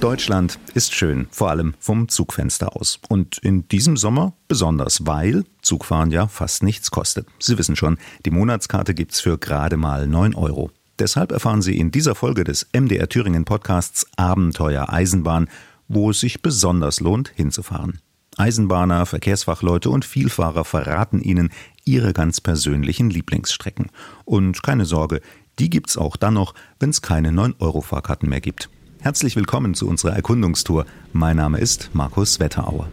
Deutschland ist schön, vor allem vom Zugfenster aus. Und in diesem Sommer besonders, weil Zugfahren ja fast nichts kostet. Sie wissen schon, die Monatskarte gibt's für gerade mal 9 Euro. Deshalb erfahren Sie in dieser Folge des MDR Thüringen Podcasts Abenteuer Eisenbahn, wo es sich besonders lohnt, hinzufahren. Eisenbahner, Verkehrsfachleute und Vielfahrer verraten Ihnen ihre ganz persönlichen Lieblingsstrecken. Und keine Sorge, die gibt's auch dann noch, wenn es keine 9-Euro-Fahrkarten mehr gibt. Herzlich willkommen zu unserer Erkundungstour. Mein Name ist Markus Wetterauer.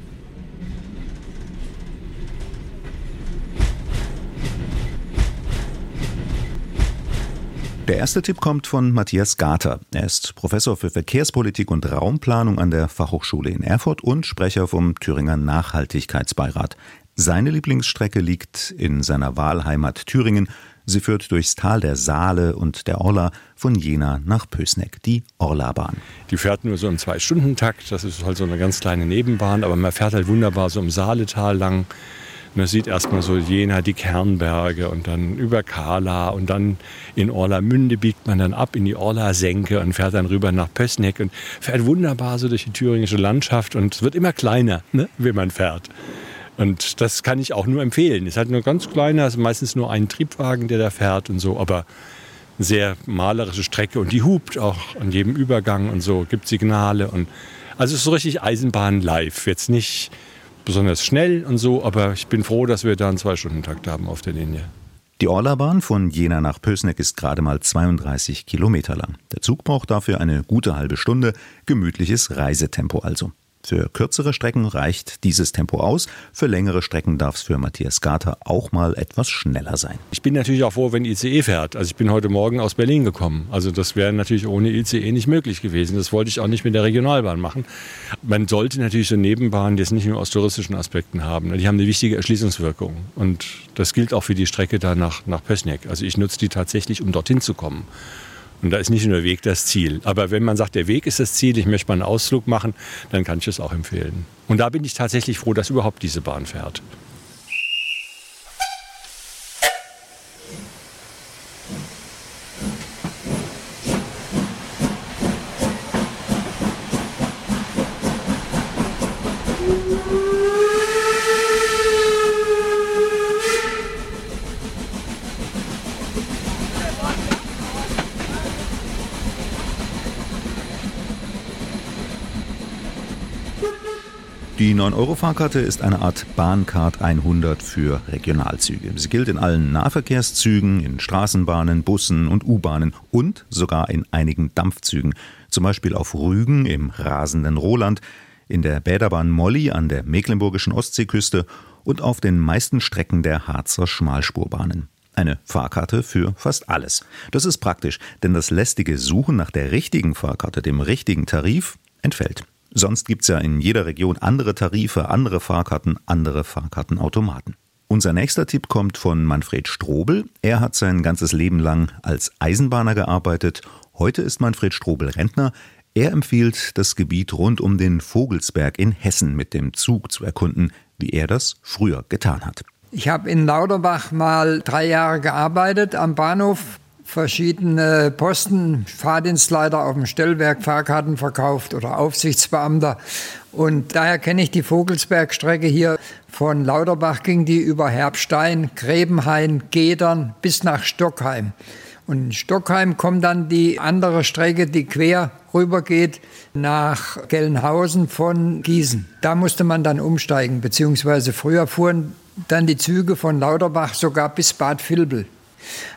Der erste Tipp kommt von Matthias Gater. Er ist Professor für Verkehrspolitik und Raumplanung an der Fachhochschule in Erfurt und Sprecher vom Thüringer Nachhaltigkeitsbeirat. Seine Lieblingsstrecke liegt in seiner Wahlheimat Thüringen. Sie führt durchs Tal der Saale und der Orla von Jena nach Pößneck, die Orlabahn. Die fährt nur so im Zwei-Stunden-Takt. Das ist halt so eine ganz kleine Nebenbahn, aber man fährt halt wunderbar so im Saaletal lang man sieht erstmal so Jena, die Kernberge und dann über Kala und dann in Orlamünde biegt man dann ab in die Orla-Senke und fährt dann rüber nach Pößneck und fährt wunderbar so durch die thüringische Landschaft und es wird immer kleiner, ne, wenn man fährt. Und das kann ich auch nur empfehlen. Es ist halt nur ganz kleiner, ist meistens nur ein Triebwagen, der da fährt und so, aber eine sehr malerische Strecke und die hupt auch an jedem Übergang und so, gibt Signale und also es ist so richtig Eisenbahn live. Jetzt nicht besonders schnell und so, aber ich bin froh, dass wir da einen Zwei-Stunden-Takt haben auf der Linie. Die Orlabahn von Jena nach Pößneck ist gerade mal 32 Kilometer lang. Der Zug braucht dafür eine gute halbe Stunde, gemütliches Reisetempo also. Für kürzere Strecken reicht dieses Tempo aus, für längere Strecken darf es für Matthias Garter auch mal etwas schneller sein. Ich bin natürlich auch froh, wenn ICE fährt. Also ich bin heute Morgen aus Berlin gekommen. Also das wäre natürlich ohne ICE nicht möglich gewesen. Das wollte ich auch nicht mit der Regionalbahn machen. Man sollte natürlich so Nebenbahnen jetzt nicht nur aus touristischen Aspekten haben. Die haben eine wichtige Erschließungswirkung. Und das gilt auch für die Strecke da nach, nach Pößneck. Also ich nutze die tatsächlich, um dorthin zu kommen. Und da ist nicht nur der Weg das Ziel. Aber wenn man sagt, der Weg ist das Ziel, ich möchte mal einen Ausflug machen, dann kann ich es auch empfehlen. Und da bin ich tatsächlich froh, dass überhaupt diese Bahn fährt. 9-Euro-Fahrkarte ist eine Art Bahncard 100 für Regionalzüge. Sie gilt in allen Nahverkehrszügen, in Straßenbahnen, Bussen und U-Bahnen und sogar in einigen Dampfzügen. Zum Beispiel auf Rügen im rasenden Roland, in der Bäderbahn Molly an der mecklenburgischen Ostseeküste und auf den meisten Strecken der Harzer Schmalspurbahnen. Eine Fahrkarte für fast alles. Das ist praktisch, denn das lästige Suchen nach der richtigen Fahrkarte, dem richtigen Tarif, entfällt. Sonst gibt's ja in jeder Region andere Tarife, andere Fahrkarten, andere Fahrkartenautomaten. Unser nächster Tipp kommt von Manfred Strobel. Er hat sein ganzes Leben lang als Eisenbahner gearbeitet. Heute ist Manfred Strobel Rentner. Er empfiehlt, das Gebiet rund um den Vogelsberg in Hessen mit dem Zug zu erkunden, wie er das früher getan hat. Ich habe in Lauterbach mal drei Jahre gearbeitet am Bahnhof verschiedene Posten, Fahrdienstleiter auf dem Stellwerk, Fahrkarten verkauft oder Aufsichtsbeamter. Und daher kenne ich die Vogelsbergstrecke hier. Von Lauterbach ging die über Herbstein, Grebenhain, Gedern bis nach Stockheim. Und in Stockheim kommt dann die andere Strecke, die quer rüber geht nach Gelnhausen von Gießen. Da musste man dann umsteigen, beziehungsweise früher fuhren dann die Züge von Lauterbach sogar bis Bad Vilbel.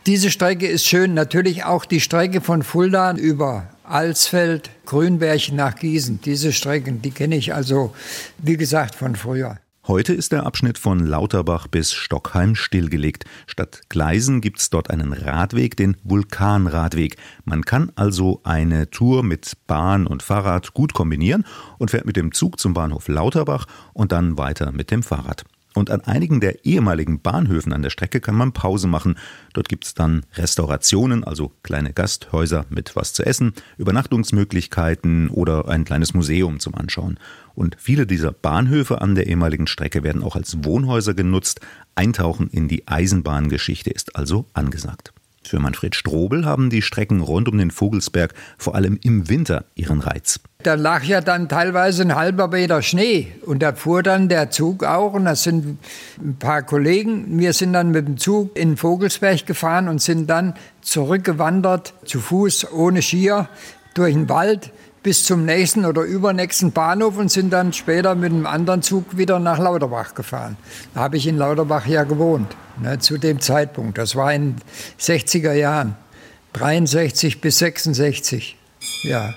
Diese Strecke ist schön, natürlich auch die Strecke von Fulda über Alsfeld, Grünberg nach Gießen. Diese Strecken, die kenne ich also, wie gesagt, von früher. Heute ist der Abschnitt von Lauterbach bis Stockheim stillgelegt. Statt Gleisen gibt es dort einen Radweg, den Vulkanradweg. Man kann also eine Tour mit Bahn und Fahrrad gut kombinieren und fährt mit dem Zug zum Bahnhof Lauterbach und dann weiter mit dem Fahrrad. Und an einigen der ehemaligen Bahnhöfen an der Strecke kann man Pause machen. Dort gibt es dann Restaurationen, also kleine Gasthäuser mit was zu essen, Übernachtungsmöglichkeiten oder ein kleines Museum zum Anschauen. Und viele dieser Bahnhöfe an der ehemaligen Strecke werden auch als Wohnhäuser genutzt. Eintauchen in die Eisenbahngeschichte ist also angesagt. Für Manfred Strobel haben die Strecken rund um den Vogelsberg vor allem im Winter ihren Reiz. Da lag ja dann teilweise ein halber Meter Schnee und da fuhr dann der Zug auch und das sind ein paar Kollegen. Wir sind dann mit dem Zug in Vogelsberg gefahren und sind dann zurückgewandert zu Fuß ohne Skier durch den Wald bis zum nächsten oder übernächsten Bahnhof und sind dann später mit einem anderen Zug wieder nach Lauterbach gefahren. Da habe ich in Lauterbach ja gewohnt, ne, zu dem Zeitpunkt. Das war in 60er Jahren, 63 bis 66. Ja,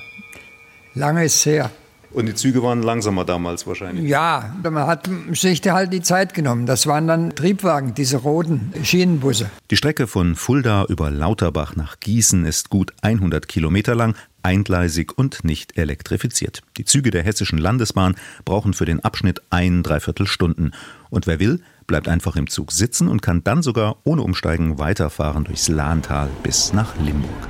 lange ist es her. Und die Züge waren langsamer damals wahrscheinlich. Ja, man hat sich halt die Zeit genommen. Das waren dann Triebwagen, diese roten Schienenbusse. Die Strecke von Fulda über Lauterbach nach Gießen ist gut 100 Kilometer lang, eingleisig und nicht elektrifiziert. Die Züge der Hessischen Landesbahn brauchen für den Abschnitt ein Dreiviertelstunden. Und wer will, bleibt einfach im Zug sitzen und kann dann sogar ohne Umsteigen weiterfahren durchs Lahntal bis nach Limburg.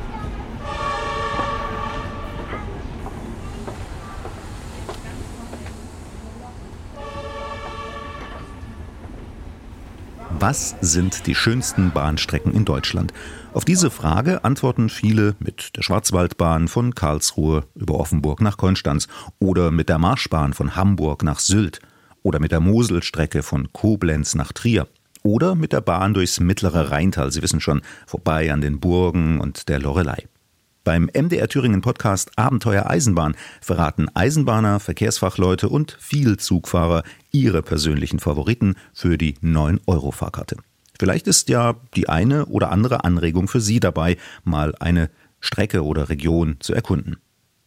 Was sind die schönsten Bahnstrecken in Deutschland? Auf diese Frage antworten viele mit der Schwarzwaldbahn von Karlsruhe über Offenburg nach Konstanz oder mit der Marschbahn von Hamburg nach Sylt oder mit der Moselstrecke von Koblenz nach Trier oder mit der Bahn durchs mittlere Rheintal, Sie wissen schon, vorbei an den Burgen und der Lorelei. Beim MDR Thüringen Podcast Abenteuer Eisenbahn verraten Eisenbahner, Verkehrsfachleute und viel Zugfahrer ihre persönlichen Favoriten für die 9-Euro-Fahrkarte. Vielleicht ist ja die eine oder andere Anregung für Sie dabei, mal eine Strecke oder Region zu erkunden.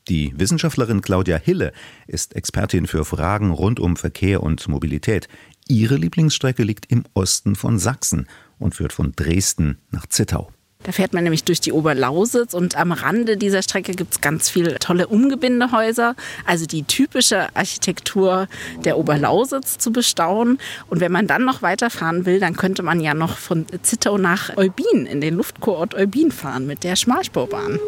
Die Wissenschaftlerin Claudia Hille ist Expertin für Fragen rund um Verkehr und Mobilität. Ihre Lieblingsstrecke liegt im Osten von Sachsen und führt von Dresden nach Zittau. Da fährt man nämlich durch die Oberlausitz und am Rande dieser Strecke gibt es ganz viele tolle Umgebindehäuser, also die typische Architektur der Oberlausitz zu bestaunen. Und wenn man dann noch weiterfahren will, dann könnte man ja noch von Zittau nach Eubin in den Luftkurort Eubin fahren mit der Schmalspurbahn.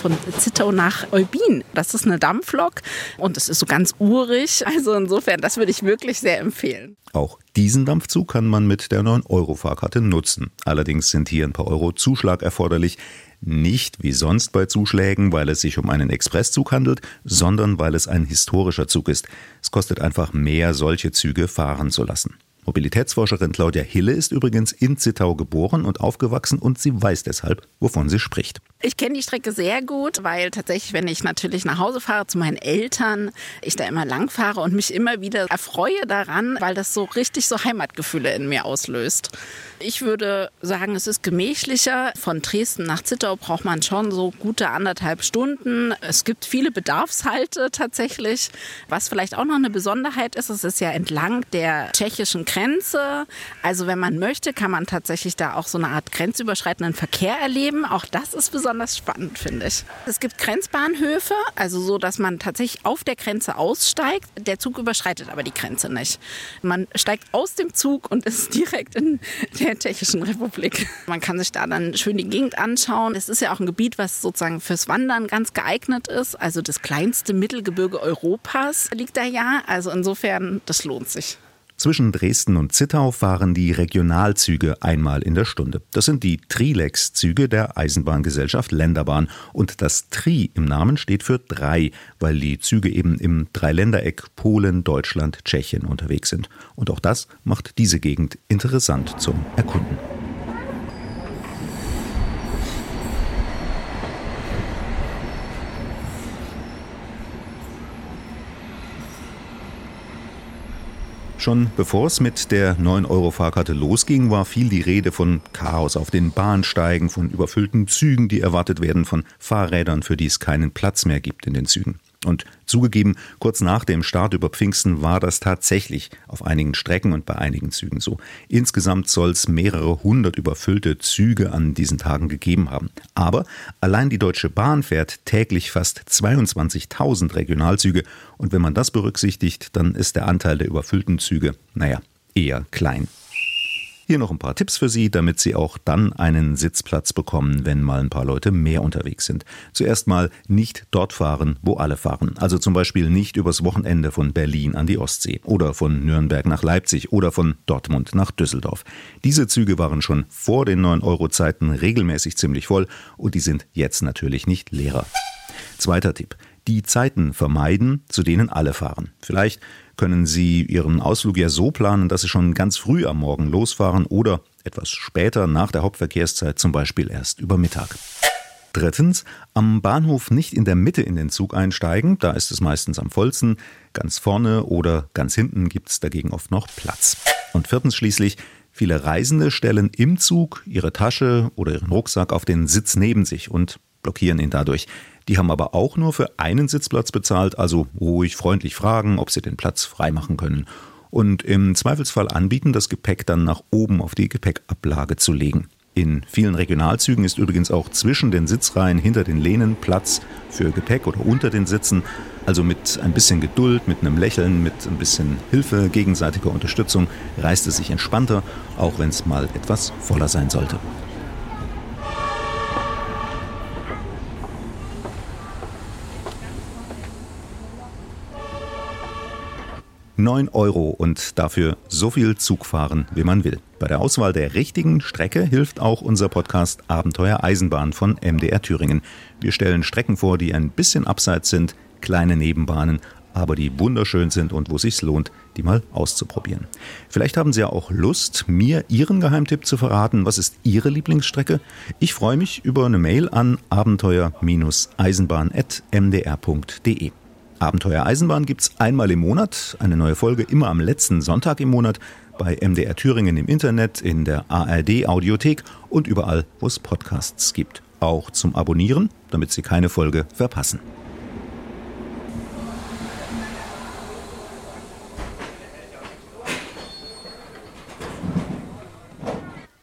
Von Zittau nach Eubin. Das ist eine Dampflok und es ist so ganz urig. Also insofern, das würde ich wirklich sehr empfehlen. Auch diesen Dampfzug kann man mit der 9-Euro-Fahrkarte nutzen. Allerdings sind hier ein paar Euro Zuschlag erforderlich. Nicht wie sonst bei Zuschlägen, weil es sich um einen Expresszug handelt, sondern weil es ein historischer Zug ist. Es kostet einfach mehr, solche Züge fahren zu lassen. Mobilitätsforscherin Claudia Hille ist übrigens in Zittau geboren und aufgewachsen und sie weiß deshalb, wovon sie spricht. Ich kenne die Strecke sehr gut, weil tatsächlich, wenn ich natürlich nach Hause fahre zu meinen Eltern, ich da immer lang fahre und mich immer wieder erfreue daran, weil das so richtig so Heimatgefühle in mir auslöst. Ich würde sagen, es ist gemächlicher. Von Dresden nach Zittau braucht man schon so gute anderthalb Stunden. Es gibt viele Bedarfshalte tatsächlich. Was vielleicht auch noch eine Besonderheit ist, es ist ja entlang der tschechischen Grenze. Also wenn man möchte, kann man tatsächlich da auch so eine Art grenzüberschreitenden Verkehr erleben. Auch das ist besonders spannend, finde ich. Es gibt Grenzbahnhöfe, also so, dass man tatsächlich auf der Grenze aussteigt. Der Zug überschreitet aber die Grenze nicht. Man steigt aus dem Zug und ist direkt in der Tschechischen Republik. Man kann sich da dann schön die Gegend anschauen. Es ist ja auch ein Gebiet, was sozusagen fürs Wandern ganz geeignet ist. Also das kleinste Mittelgebirge Europas liegt da ja. Also insofern, das lohnt sich. Zwischen Dresden und Zittau fahren die Regionalzüge einmal in der Stunde. Das sind die Trilex-Züge der Eisenbahngesellschaft Länderbahn. Und das Tri im Namen steht für drei, weil die Züge eben im Dreiländereck Polen, Deutschland, Tschechien unterwegs sind. Und auch das macht diese Gegend interessant zum Erkunden. Schon bevor es mit der 9-Euro-Fahrkarte losging, war viel die Rede von Chaos auf den Bahnsteigen, von überfüllten Zügen, die erwartet werden, von Fahrrädern, für die es keinen Platz mehr gibt in den Zügen. Und zugegeben, kurz nach dem Start über Pfingsten war das tatsächlich auf einigen Strecken und bei einigen Zügen so. Insgesamt soll es mehrere hundert überfüllte Züge an diesen Tagen gegeben haben. Aber allein die Deutsche Bahn fährt täglich fast 22.000 Regionalzüge und wenn man das berücksichtigt, dann ist der Anteil der überfüllten Züge, naja, eher klein. Hier noch ein paar Tipps für Sie, damit Sie auch dann einen Sitzplatz bekommen, wenn mal ein paar Leute mehr unterwegs sind. Zuerst mal nicht dort fahren, wo alle fahren. Also zum Beispiel nicht übers Wochenende von Berlin an die Ostsee oder von Nürnberg nach Leipzig oder von Dortmund nach Düsseldorf. Diese Züge waren schon vor den 9-Euro-Zeiten regelmäßig ziemlich voll und die sind jetzt natürlich nicht leerer. Zweiter Tipp die Zeiten vermeiden, zu denen alle fahren. Vielleicht können Sie Ihren Ausflug ja so planen, dass Sie schon ganz früh am Morgen losfahren oder etwas später nach der Hauptverkehrszeit, zum Beispiel erst über Mittag. Drittens, am Bahnhof nicht in der Mitte in den Zug einsteigen, da ist es meistens am vollsten. Ganz vorne oder ganz hinten gibt es dagegen oft noch Platz. Und viertens schließlich, viele Reisende stellen im Zug ihre Tasche oder ihren Rucksack auf den Sitz neben sich und blockieren ihn dadurch. Die haben aber auch nur für einen Sitzplatz bezahlt, also ruhig freundlich fragen, ob sie den Platz freimachen können. Und im Zweifelsfall anbieten, das Gepäck dann nach oben auf die Gepäckablage zu legen. In vielen Regionalzügen ist übrigens auch zwischen den Sitzreihen hinter den Lehnen Platz für Gepäck oder unter den Sitzen. Also mit ein bisschen Geduld, mit einem Lächeln, mit ein bisschen Hilfe, gegenseitiger Unterstützung reist es sich entspannter, auch wenn es mal etwas voller sein sollte. 9 Euro und dafür so viel Zug fahren, wie man will. Bei der Auswahl der richtigen Strecke hilft auch unser Podcast Abenteuer Eisenbahn von MDR Thüringen. Wir stellen Strecken vor, die ein bisschen abseits sind, kleine Nebenbahnen, aber die wunderschön sind und wo es sich lohnt, die mal auszuprobieren. Vielleicht haben Sie ja auch Lust, mir Ihren Geheimtipp zu verraten. Was ist Ihre Lieblingsstrecke? Ich freue mich über eine Mail an abenteuer-eisenbahn.mdr.de. Abenteuer Eisenbahn gibt es einmal im Monat, eine neue Folge immer am letzten Sonntag im Monat bei MDR Thüringen im Internet, in der ARD Audiothek und überall, wo es Podcasts gibt. Auch zum Abonnieren, damit Sie keine Folge verpassen.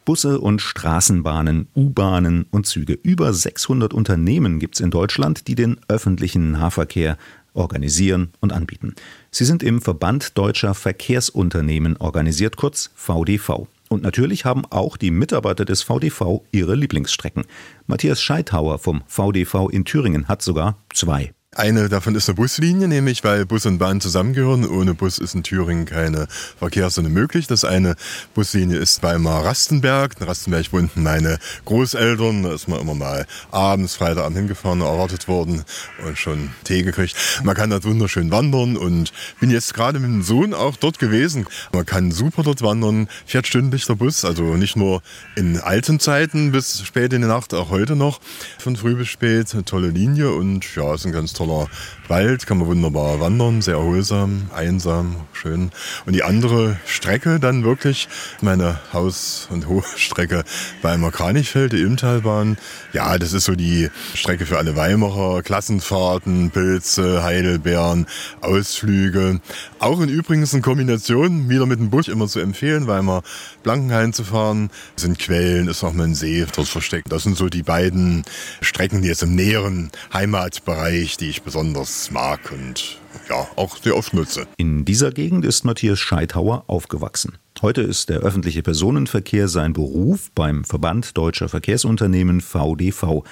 Busse und Straßenbahnen, U-Bahnen und Züge. Über 600 Unternehmen gibt es in Deutschland, die den öffentlichen Nahverkehr organisieren und anbieten. Sie sind im Verband Deutscher Verkehrsunternehmen organisiert, kurz VDV. Und natürlich haben auch die Mitarbeiter des VDV ihre Lieblingsstrecken. Matthias Scheithauer vom VDV in Thüringen hat sogar zwei. Eine davon ist eine Buslinie, nämlich weil Bus und Bahn zusammengehören. Ohne Bus ist in Thüringen keine Verkehrssinne möglich. Das eine Buslinie ist Weimar Rastenberg. In Rastenberg wohnten meine Großeltern. Da ist man immer mal abends, Freitagabend hingefahren, erwartet worden und schon Tee gekriegt. Man kann dort wunderschön wandern und bin jetzt gerade mit dem Sohn auch dort gewesen. Man kann super dort wandern, fährt stündlich der Bus, also nicht nur in alten Zeiten bis spät in die Nacht, auch heute noch, von früh bis spät. Eine tolle Linie und ja, ist ein ganz toller Wald, kann man wunderbar wandern, sehr erholsam, einsam, schön. Und die andere Strecke dann wirklich, meine Haus- und Hochstrecke Weimar Kranichfeld, die Ilmtalbahn. Ja, das ist so die Strecke für alle Weimarer, Klassenfahrten, Pilze, Heidelbeeren, Ausflüge. Auch in übrigens in Kombination wieder mit dem Bus immer zu empfehlen, Weimar Blankenhain zu fahren. Das sind Quellen, ist auch mal ein See dort versteckt. Das sind so die beiden Strecken, die jetzt im näheren Heimatbereich, die ich besonders mag und ja, auch sehr oft nutze. In dieser Gegend ist Matthias Scheithauer aufgewachsen. Heute ist der öffentliche Personenverkehr sein Beruf beim Verband Deutscher Verkehrsunternehmen VDV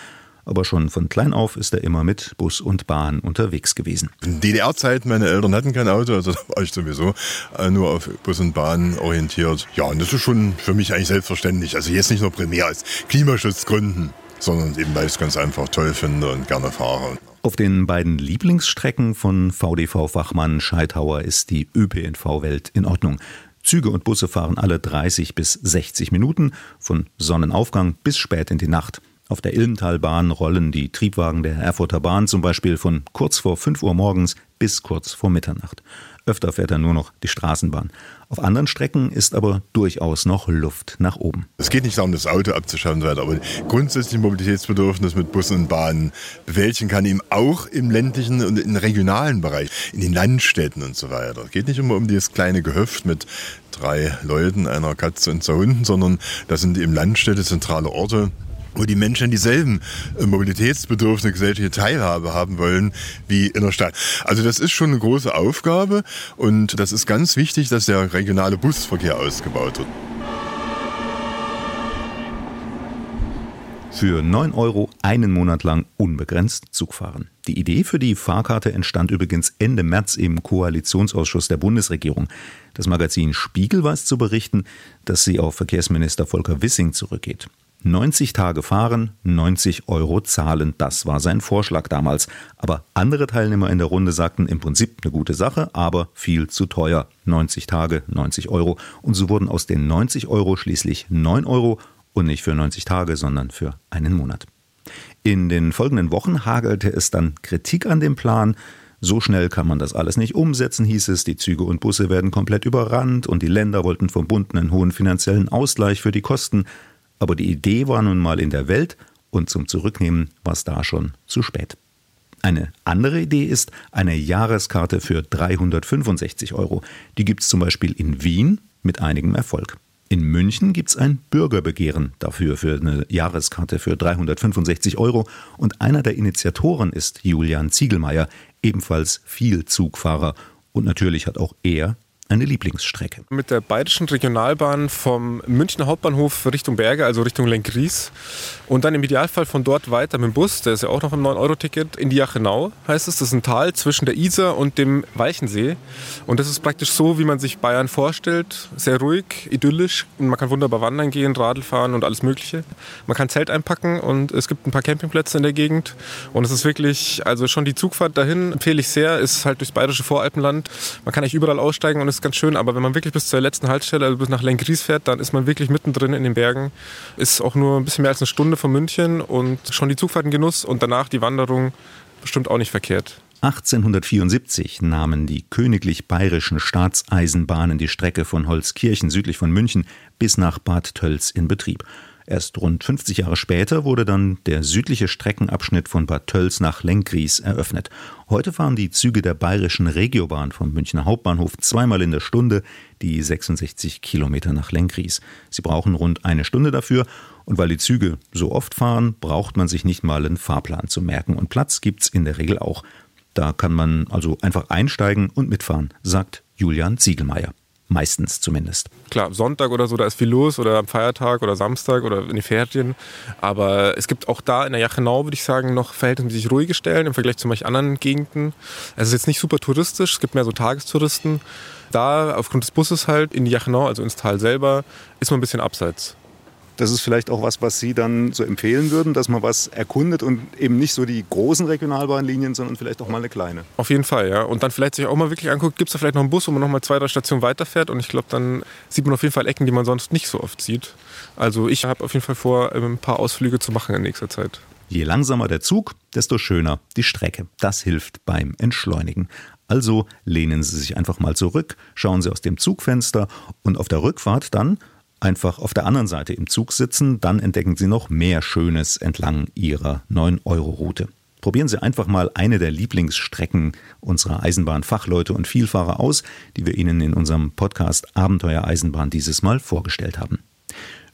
aber schon von klein auf ist er immer mit Bus und Bahn unterwegs gewesen. In DDR-Zeit, meine Eltern hatten kein Auto, also da war ich sowieso äh, nur auf Bus und Bahn orientiert. Ja, und das ist schon für mich eigentlich selbstverständlich. Also jetzt nicht nur primär aus Klimaschutzgründen, sondern eben weil ich es ganz einfach toll finde und gerne fahre. Auf den beiden Lieblingsstrecken von VDV-Fachmann Scheithauer ist die ÖPNV-Welt in Ordnung. Züge und Busse fahren alle 30 bis 60 Minuten, von Sonnenaufgang bis spät in die Nacht. Auf der Ilmtalbahn rollen die Triebwagen der Erfurter Bahn zum Beispiel von kurz vor 5 Uhr morgens bis kurz vor Mitternacht. Öfter fährt er nur noch die Straßenbahn. Auf anderen Strecken ist aber durchaus noch Luft nach oben. Es geht nicht darum, das Auto abzuschaffen, aber grundsätzlich Mobilitätsbedürfnis mit Bussen und Bahnen bewältigen kann, eben auch im ländlichen und im regionalen Bereich, in den Landstädten und so weiter. Es geht nicht immer um dieses kleine Gehöft mit drei Leuten, einer Katze und zwei Hunden, sondern das sind eben Landstädte, zentrale Orte, wo die Menschen dieselben äh, Mobilitätsbedürfnisse, gesellschaftliche Teilhabe haben wollen wie in der Stadt. Also das ist schon eine große Aufgabe und das ist ganz wichtig, dass der regionale Busverkehr ausgebaut wird. Für 9 Euro einen Monat lang unbegrenzt Zug fahren. Die Idee für die Fahrkarte entstand übrigens Ende März im Koalitionsausschuss der Bundesregierung. Das Magazin Spiegel weiß zu berichten, dass sie auf Verkehrsminister Volker Wissing zurückgeht. 90 Tage fahren, 90 Euro zahlen, das war sein Vorschlag damals. Aber andere Teilnehmer in der Runde sagten im Prinzip eine gute Sache, aber viel zu teuer. 90 Tage, 90 Euro. Und so wurden aus den 90 Euro schließlich 9 Euro und nicht für 90 Tage, sondern für einen Monat. In den folgenden Wochen hagelte es dann Kritik an dem Plan. So schnell kann man das alles nicht umsetzen, hieß es. Die Züge und Busse werden komplett überrannt und die Länder wollten vom Bund einen hohen finanziellen Ausgleich für die Kosten. Aber die Idee war nun mal in der Welt und zum Zurücknehmen war es da schon zu spät. Eine andere Idee ist eine Jahreskarte für 365 Euro. Die gibt es zum Beispiel in Wien mit einigem Erfolg. In München gibt es ein Bürgerbegehren dafür für eine Jahreskarte für 365 Euro und einer der Initiatoren ist Julian Ziegelmeier, ebenfalls viel Zugfahrer und natürlich hat auch er eine Lieblingsstrecke. Mit der Bayerischen Regionalbahn vom Münchner Hauptbahnhof Richtung Berge, also Richtung Lenkries. Und dann im Idealfall von dort weiter mit dem Bus, der ist ja auch noch im 9-Euro-Ticket, in die Jachenau heißt es. Das ist ein Tal zwischen der Isar und dem Weichensee. Und das ist praktisch so, wie man sich Bayern vorstellt. Sehr ruhig, idyllisch. Man kann wunderbar wandern gehen, Radl fahren und alles Mögliche. Man kann Zelt einpacken und es gibt ein paar Campingplätze in der Gegend. Und es ist wirklich, also schon die Zugfahrt dahin empfehle ich sehr. Ist halt durchs bayerische Voralpenland. Man kann eigentlich überall aussteigen und es ist ganz schön, aber wenn man wirklich bis zur letzten Haltestelle, also bis nach Lenkries fährt, dann ist man wirklich mittendrin in den Bergen. Ist auch nur ein bisschen mehr als eine Stunde von München und schon die Zugfahrt Genuss und danach die Wanderung bestimmt auch nicht verkehrt. 1874 nahmen die königlich bayerischen Staatseisenbahnen die Strecke von Holzkirchen südlich von München bis nach Bad Tölz in Betrieb. Erst rund 50 Jahre später wurde dann der südliche Streckenabschnitt von Bad Tölz nach Lenkries eröffnet. Heute fahren die Züge der bayerischen Regiobahn vom Münchner Hauptbahnhof zweimal in der Stunde die 66 Kilometer nach Lenkries. Sie brauchen rund eine Stunde dafür und weil die Züge so oft fahren, braucht man sich nicht mal einen Fahrplan zu merken und Platz gibt's in der Regel auch. Da kann man also einfach einsteigen und mitfahren, sagt Julian Ziegelmeier. Meistens zumindest. Klar, Sonntag oder so, da ist viel los oder am Feiertag oder Samstag oder in den Ferien. Aber es gibt auch da in der Jachenau, würde ich sagen, noch verhältnismäßig ruhige Stellen im Vergleich zu manchen anderen Gegenden. Es ist jetzt nicht super touristisch, es gibt mehr so Tagestouristen. Da, aufgrund des Busses halt, in die Jachenau, also ins Tal selber, ist man ein bisschen abseits. Das ist vielleicht auch was, was Sie dann so empfehlen würden, dass man was erkundet und eben nicht so die großen Regionalbahnlinien, sondern vielleicht auch mal eine kleine. Auf jeden Fall, ja. Und dann vielleicht sich auch mal wirklich anguckt, gibt es da vielleicht noch einen Bus, wo man noch mal zwei, drei Stationen weiterfährt. Und ich glaube, dann sieht man auf jeden Fall Ecken, die man sonst nicht so oft sieht. Also ich habe auf jeden Fall vor, ein paar Ausflüge zu machen in nächster Zeit. Je langsamer der Zug, desto schöner die Strecke. Das hilft beim Entschleunigen. Also lehnen Sie sich einfach mal zurück, schauen Sie aus dem Zugfenster und auf der Rückfahrt dann einfach auf der anderen Seite im Zug sitzen, dann entdecken Sie noch mehr Schönes entlang Ihrer 9-Euro-Route. Probieren Sie einfach mal eine der Lieblingsstrecken unserer Eisenbahnfachleute und Vielfahrer aus, die wir Ihnen in unserem Podcast Abenteuer Eisenbahn dieses Mal vorgestellt haben.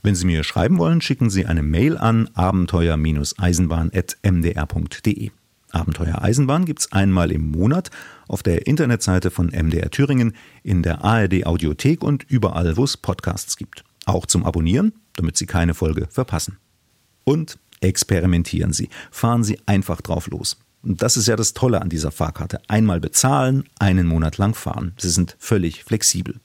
Wenn Sie mir schreiben wollen, schicken Sie eine Mail an abenteuer-eisenbahn.mdr.de. Abenteuer Eisenbahn gibt es einmal im Monat auf der Internetseite von MDR Thüringen, in der ARD Audiothek und überall, wo es Podcasts gibt. Auch zum Abonnieren, damit Sie keine Folge verpassen. Und experimentieren Sie. Fahren Sie einfach drauf los. Und das ist ja das Tolle an dieser Fahrkarte. Einmal bezahlen, einen Monat lang fahren. Sie sind völlig flexibel.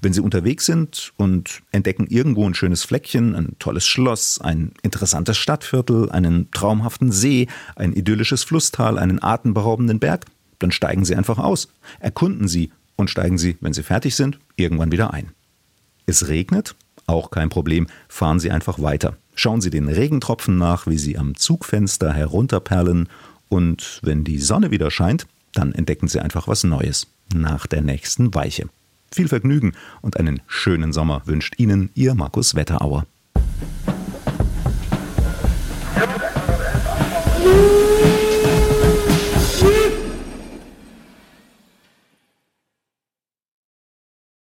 Wenn Sie unterwegs sind und entdecken irgendwo ein schönes Fleckchen, ein tolles Schloss, ein interessantes Stadtviertel, einen traumhaften See, ein idyllisches Flusstal, einen atemberaubenden Berg, dann steigen Sie einfach aus. Erkunden Sie und steigen Sie, wenn Sie fertig sind, irgendwann wieder ein. Es regnet, auch kein Problem, fahren Sie einfach weiter. Schauen Sie den Regentropfen nach, wie sie am Zugfenster herunterperlen, und wenn die Sonne wieder scheint, dann entdecken Sie einfach was Neues nach der nächsten Weiche. Viel Vergnügen und einen schönen Sommer wünscht Ihnen Ihr Markus Wetterauer.